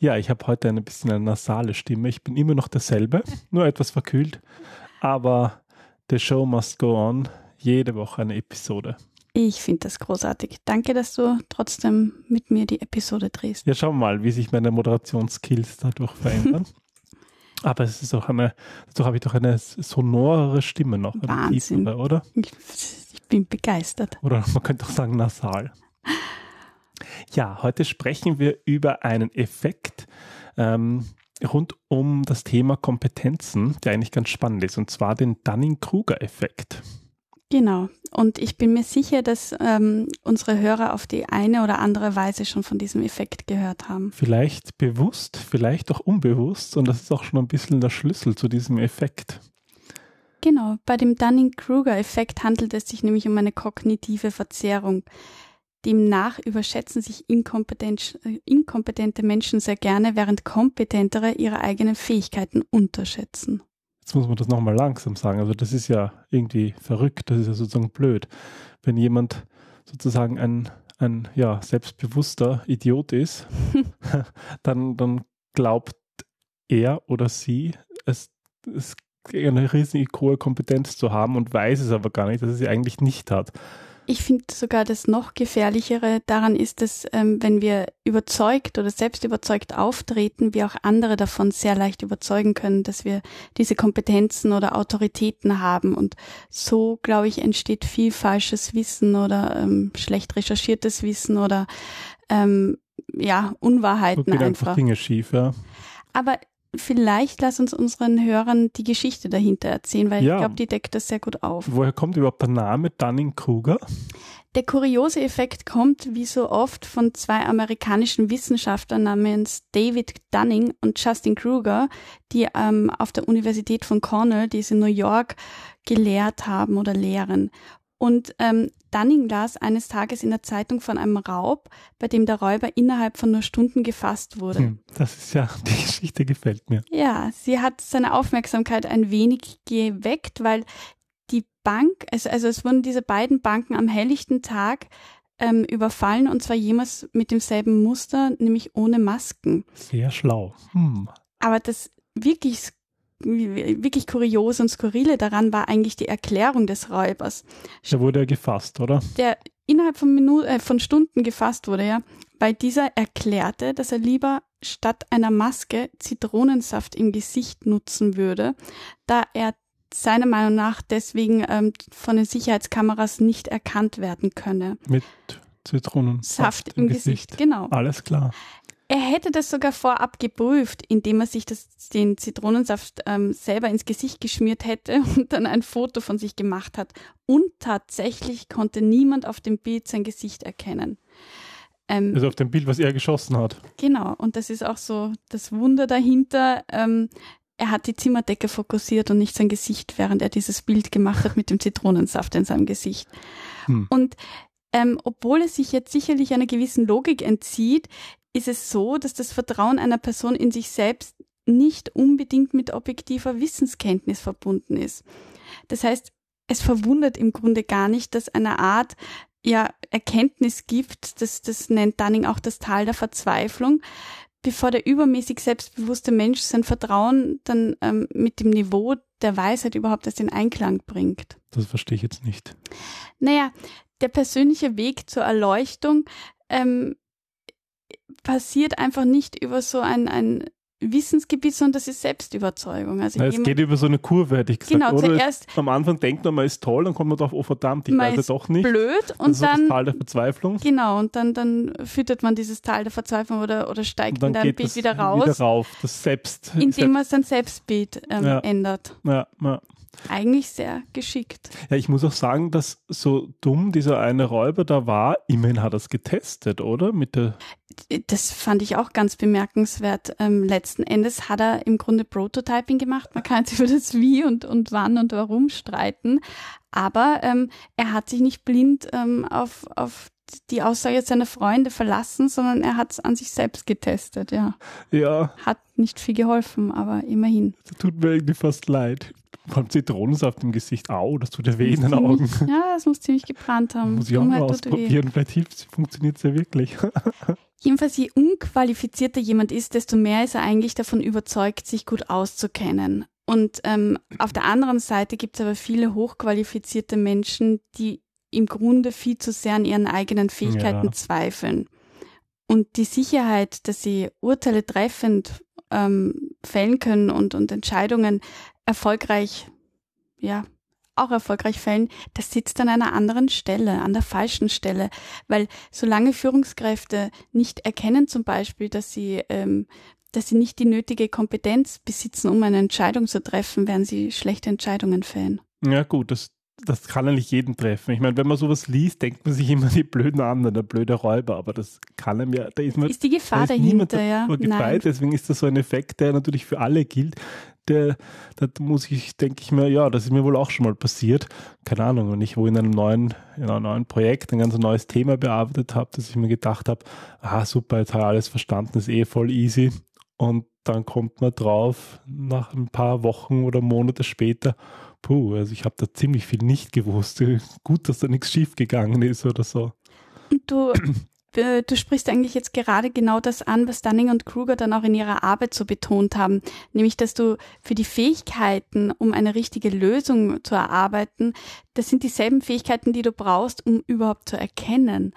Ja, ich habe heute ein bisschen eine nasale Stimme. Ich bin immer noch derselbe, nur etwas verkühlt. Aber the show must go on. Jede Woche eine Episode. Ich finde das großartig. Danke, dass du trotzdem mit mir die Episode drehst. Ja, schauen wir mal, wie sich meine Moderationsskills dadurch verändern. Aber es ist auch eine, dadurch habe ich doch eine sonorere Stimme noch. Wahnsinn. tiefere, oder? Ich, ich bin begeistert. Oder man könnte auch sagen nasal. Ja, heute sprechen wir über einen Effekt ähm, rund um das Thema Kompetenzen, der eigentlich ganz spannend ist, und zwar den Dunning-Kruger-Effekt. Genau. Und ich bin mir sicher, dass ähm, unsere Hörer auf die eine oder andere Weise schon von diesem Effekt gehört haben. Vielleicht bewusst, vielleicht auch unbewusst, und das ist auch schon ein bisschen der Schlüssel zu diesem Effekt. Genau. Bei dem Dunning-Kruger-Effekt handelt es sich nämlich um eine kognitive Verzerrung. Demnach überschätzen sich äh, inkompetente Menschen sehr gerne, während kompetentere ihre eigenen Fähigkeiten unterschätzen. Jetzt muss man das nochmal langsam sagen. Also das ist ja irgendwie verrückt, das ist ja sozusagen blöd. Wenn jemand sozusagen ein, ein ja, selbstbewusster Idiot ist, dann, dann glaubt er oder sie, es, es eine riesig hohe Kompetenz zu haben und weiß es aber gar nicht, dass es sie eigentlich nicht hat. Ich finde sogar das noch gefährlichere daran ist, dass ähm, wenn wir überzeugt oder selbst überzeugt auftreten, wir auch andere davon sehr leicht überzeugen können, dass wir diese Kompetenzen oder Autoritäten haben. Und so, glaube ich, entsteht viel falsches Wissen oder ähm, schlecht recherchiertes Wissen oder ähm, ja, Unwahrheiten So geht einfach. einfach Dinge schief, ja. Aber vielleicht lass uns unseren Hörern die Geschichte dahinter erzählen, weil Ja. ich glaube, die deckt das sehr gut auf. Woher kommt überhaupt der Name Dunning-Kruger? Der kuriose Effekt kommt, wie so oft, von zwei amerikanischen Wissenschaftlern namens David Dunning und Justin Kruger, die ähm, auf der Universität von Cornell, die es in New York, gelehrt haben oder lehren. Und ähm, Dunning las eines Tages in der Zeitung von einem Raub, bei dem der Räuber innerhalb von nur Stunden gefasst wurde. Hm, das ist ja, die Geschichte gefällt mir. Ja, sie hat seine Aufmerksamkeit ein wenig geweckt, weil die Bank, also, also es wurden diese beiden Banken am helllichten Tag ähm, überfallen und zwar jemals mit demselben Muster, nämlich ohne Masken. Sehr schlau. Hm. Aber das wirklich, wirklich kuriose und skurrile daran war eigentlich die Erklärung des Räubers, Da wurde er gefasst, oder? der innerhalb von, Minu äh, von Stunden gefasst wurde, ja, weil dieser erklärte, dass er lieber statt einer Maske Zitronensaft im Gesicht nutzen würde, da er seiner Meinung nach deswegen ähm, von den Sicherheitskameras nicht erkannt werden könne. Mit Zitronensaft Saft im Gesicht, genau. Alles klar. Er hätte das sogar vorab geprüft, indem er sich das, den Zitronensaft ähm, selber ins Gesicht geschmiert hätte und dann ein Foto von sich gemacht hat. Und tatsächlich konnte niemand auf dem Bild sein Gesicht erkennen. Ähm, Also auf dem Bild, was er geschossen hat. Genau, und das ist auch so das Wunder dahinter. Ähm, er hat die Zimmerdecke fokussiert und nicht sein Gesicht, während er dieses Bild gemacht hat mit dem Zitronensaft in seinem Gesicht. Hm. Und ähm, obwohl es sich jetzt sicherlich einer gewissen Logik entzieht, ist es so, dass das Vertrauen einer Person in sich selbst nicht unbedingt mit objektiver Wissenskenntnis verbunden ist. Das heißt, es verwundert im Grunde gar nicht, dass eine Art ja, Erkenntnis gibt, das, das nennt Dunning auch das Tal der Verzweiflung, bevor der übermäßig selbstbewusste Mensch sein Vertrauen dann ähm, mit dem Niveau der Weisheit überhaupt erst in Einklang bringt. Das verstehe ich jetzt nicht. Naja, der persönliche Weg zur Erleuchtung ähm, passiert einfach nicht über so ein, ein Wissensgebiet, sondern das ist Selbstüberzeugung. Also Na, es geht über so eine Kurve, hätte ich gesagt. Genau, oder? zuerst Am Anfang denkt man, man ist toll, dann kommt man drauf, oh verdammt, ich weiß ja doch nicht. blöd das und das dann Tal der Verzweiflung. Genau, und dann, dann füttert man dieses Tal der Verzweiflung oder, oder steigt in dein geht Bild das wieder raus, Wieder rauf, das Selbst. indem man sein Selbstbild ähm, Ja. ändert. ja, ja. Eigentlich sehr geschickt. Ja, ich muss auch sagen, dass so dumm dieser eine Räuber da war, immerhin hat er es getestet, oder? Mit der das fand ich auch ganz bemerkenswert. Ähm, letzten Endes hat er im Grunde Prototyping gemacht. Man kann jetzt über das Wie und, und wann und warum streiten. Aber ähm, er hat sich nicht blind ähm, auf, auf die Aussage seiner Freunde verlassen, sondern er hat es an sich selbst getestet, ja. Ja. Hat nicht viel geholfen, aber immerhin. Das tut mir irgendwie fast leid. Vor allem Zitronensaft im Gesicht. Au, das tut ja weh in den Augen. Ja, das muss ziemlich gebrannt haben. Muss ich auch mal ausprobieren. Vielleicht hilft funktioniert es ja wirklich. Jedenfalls, je unqualifizierter jemand ist, desto mehr ist er eigentlich davon überzeugt, sich gut auszukennen. Und ähm, auf der anderen Seite gibt es aber viele hochqualifizierte Menschen, die im Grunde viel zu sehr an ihren eigenen Fähigkeiten ja. zweifeln. Und die Sicherheit, dass sie Urteile treffend ähm, fällen können und, und Entscheidungen erfolgreich, ja, auch erfolgreich fällen, das sitzt an einer anderen Stelle, an der falschen Stelle. Weil solange Führungskräfte nicht erkennen zum Beispiel, dass sie, ähm, dass sie nicht die nötige Kompetenz besitzen, um eine Entscheidung zu treffen, werden sie schlechte Entscheidungen fällen. Ja gut, das, das kann eigentlich jeden treffen. Ich meine, wenn man sowas liest, denkt man sich immer die blöden anderen, der blöde Räuber, aber das kann einem ja, da ist man. Ist die Gefahr da ist dahinter, ja? Gefeit, deswegen ist das so ein Effekt, der natürlich für alle gilt. Der, da muss ich, denke ich mir, ja, das ist mir wohl auch schon mal passiert. Keine Ahnung, wenn ich wo in einem neuen, in einem neuen Projekt ein ganz neues Thema bearbeitet habe, dass ich mir gedacht habe, ah super, jetzt habe ich alles verstanden, ist eh voll easy. Und dann kommt man drauf, nach ein paar Wochen oder Monate später, puh, also ich habe da ziemlich viel nicht gewusst. Gut, dass da nichts schiefgegangen ist oder so. Du, äh, du sprichst eigentlich jetzt gerade genau das an, was Dunning und Kruger dann auch in ihrer Arbeit so betont haben, nämlich dass du für die Fähigkeiten, um eine richtige Lösung zu erarbeiten, das sind dieselben Fähigkeiten, die du brauchst, um überhaupt zu erkennen,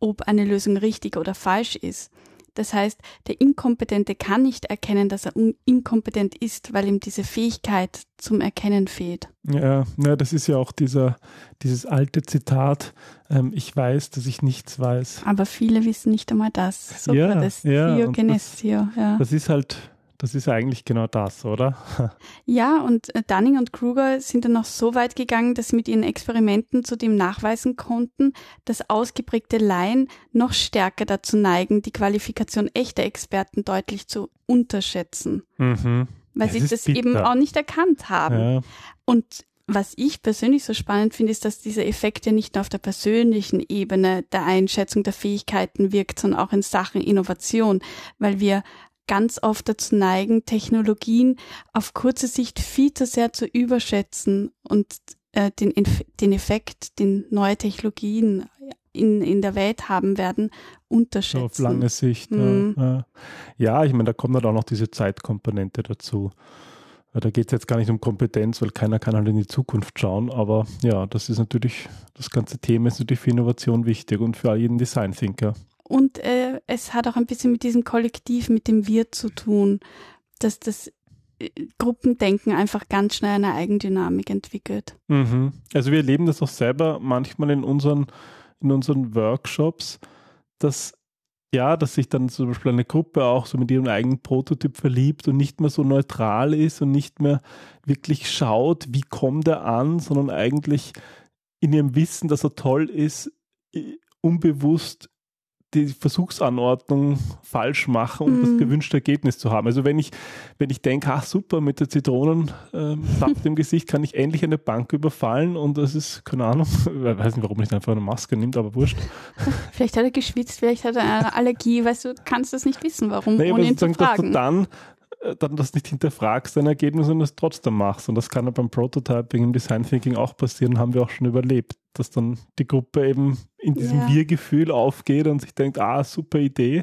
ob eine Lösung richtig oder falsch ist. Das heißt, der Inkompetente kann nicht erkennen, dass er inkompetent ist, weil ihm diese Fähigkeit zum Erkennen fehlt. Ja, ja das ist ja auch dieser, dieses alte Zitat, ähm, ich weiß, dass ich nichts weiß. Aber viele wissen nicht einmal das. So ja, das ja, das, ja. Das ist halt das ist eigentlich genau das, oder? Ja, und äh, Dunning und Kruger sind dann noch so weit gegangen, dass sie mit ihren Experimenten zudem nachweisen konnten, dass ausgeprägte Laien noch stärker dazu neigen, die Qualifikation echter Experten deutlich zu unterschätzen. Mhm. Weil das sie das bitter. eben auch nicht erkannt haben. Ja. Und was ich persönlich so spannend finde, ist, dass dieser Effekt ja nicht nur auf der persönlichen Ebene der Einschätzung der Fähigkeiten wirkt, sondern auch in Sachen Innovation, weil wir ganz oft dazu neigen, Technologien auf kurze Sicht viel zu sehr zu überschätzen und äh, den, den Effekt, den neue Technologien in, in der Welt haben werden, unterschätzen. Auf lange Sicht. Mhm. Ja, ja, ich meine, da kommt halt auch noch diese Zeitkomponente dazu. Da geht es jetzt gar nicht um Kompetenz, weil keiner kann halt in die Zukunft schauen. Aber ja, das ist natürlich, das ganze Thema ist natürlich für Innovation wichtig und für jeden Design Thinker. Und äh, es hat auch ein bisschen mit diesem Kollektiv, mit dem Wir zu tun, dass das äh, Gruppendenken einfach ganz schnell eine Eigendynamik entwickelt. Mhm. Also wir erleben das auch selber manchmal in unseren, in unseren Workshops, dass ja, dass sich dann zum Beispiel eine Gruppe auch so mit ihrem eigenen Prototyp verliebt und nicht mehr so neutral ist und nicht mehr wirklich schaut, wie kommt er an, sondern eigentlich in ihrem Wissen, dass er toll ist, unbewusst die Versuchsanordnung falsch machen, um mm. das mhm. gewünschte Ergebnis zu haben. Also wenn ich, wenn ich denke, ach super, mit der Zitronensaft ähm, im Gesicht kann ich endlich eine Bank überfallen und das ist, keine Ahnung, ich weiß nicht, warum nicht einfach eine Maske nimmt, aber wurscht. Vielleicht hat er geschwitzt, vielleicht hat er eine Allergie, weißt du, kannst das nicht wissen, warum, nee, ohne ihn zu fragen. Dass du dann dann das nicht hinterfragst, dein Ergebnis und es trotzdem machst. Und das kann ja beim Prototyping, im Design Thinking auch passieren, haben wir auch schon überlebt, dass dann die Gruppe eben in diesem ja. Wir-Gefühl aufgeht und sich denkt, ah, super Idee.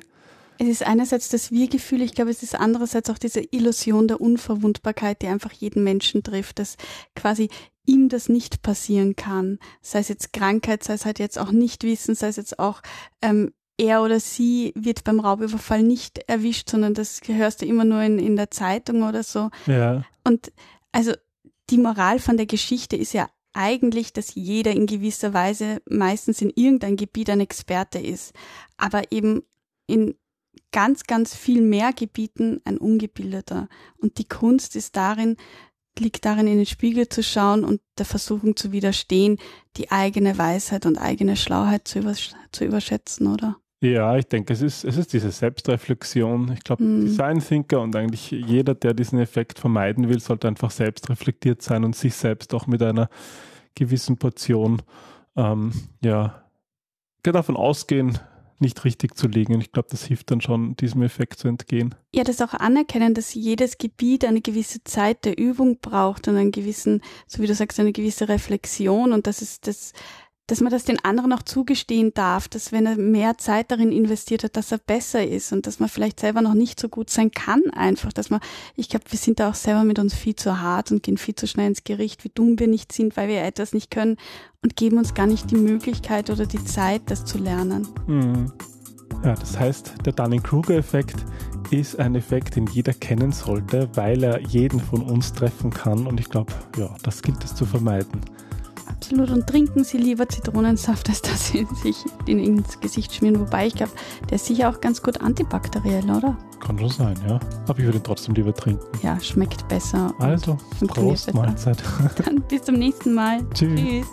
Es ist einerseits das Wir-Gefühl, ich glaube, es ist andererseits auch diese Illusion der Unverwundbarkeit, die einfach jeden Menschen trifft, dass quasi ihm das nicht passieren kann. Sei es jetzt Krankheit, sei es halt jetzt auch Nichtwissen, sei es jetzt auch ähm, er oder sie wird beim Raubüberfall nicht erwischt, sondern das hörst du immer nur in, in der Zeitung oder so. Ja. Und also die Moral von der Geschichte ist ja eigentlich, dass jeder in gewisser Weise meistens in irgendein Gebiet ein Experte ist, aber eben in ganz, ganz viel mehr Gebieten ein Ungebildeter. Und die Kunst ist darin, liegt darin, in den Spiegel zu schauen und der Versuchung zu widerstehen, die eigene Weisheit und eigene Schlauheit zu, übersch zu überschätzen, oder? Ja, ich denke, es ist, es ist diese Selbstreflexion. Ich glaube, hm. Design Thinker und eigentlich jeder, der diesen Effekt vermeiden will, sollte einfach selbst reflektiert sein und sich selbst auch mit einer gewissen Portion, ähm, ja, davon ausgehen, nicht richtig zu legen. Und ich glaube, das hilft dann schon, diesem Effekt zu entgehen. Ja, das auch anerkennen, dass jedes Gebiet eine gewisse Zeit der Übung braucht und einen gewissen, so wie du sagst, eine gewisse Reflexion und das ist das dass man das den anderen auch zugestehen darf, dass wenn er mehr Zeit darin investiert hat, dass er besser ist und dass man vielleicht selber noch nicht so gut sein kann einfach, dass man, ich glaube, wir sind da auch selber mit uns viel zu hart und gehen viel zu schnell ins Gericht, wie dumm wir nicht sind, weil wir etwas nicht können und geben uns gar nicht die Möglichkeit oder die Zeit, das zu lernen. Mhm. Ja, das heißt, der Dunning-Kruger-Effekt ist ein Effekt, den jeder kennen sollte, weil er jeden von uns treffen kann und ich glaube, ja, das gilt es zu vermeiden. Absolut. Und trinken Sie lieber Zitronensaft, als dass Sie sich den ins Gesicht schmieren. Wobei ich glaube, der ist sicher auch ganz gut antibakteriell, oder? Kann schon sein, ja. Aber ich würde ihn trotzdem lieber trinken. Ja, schmeckt besser. Also, Prost, Mahlzeit. Dann bis zum nächsten Mal. Tschüss. Tschüss.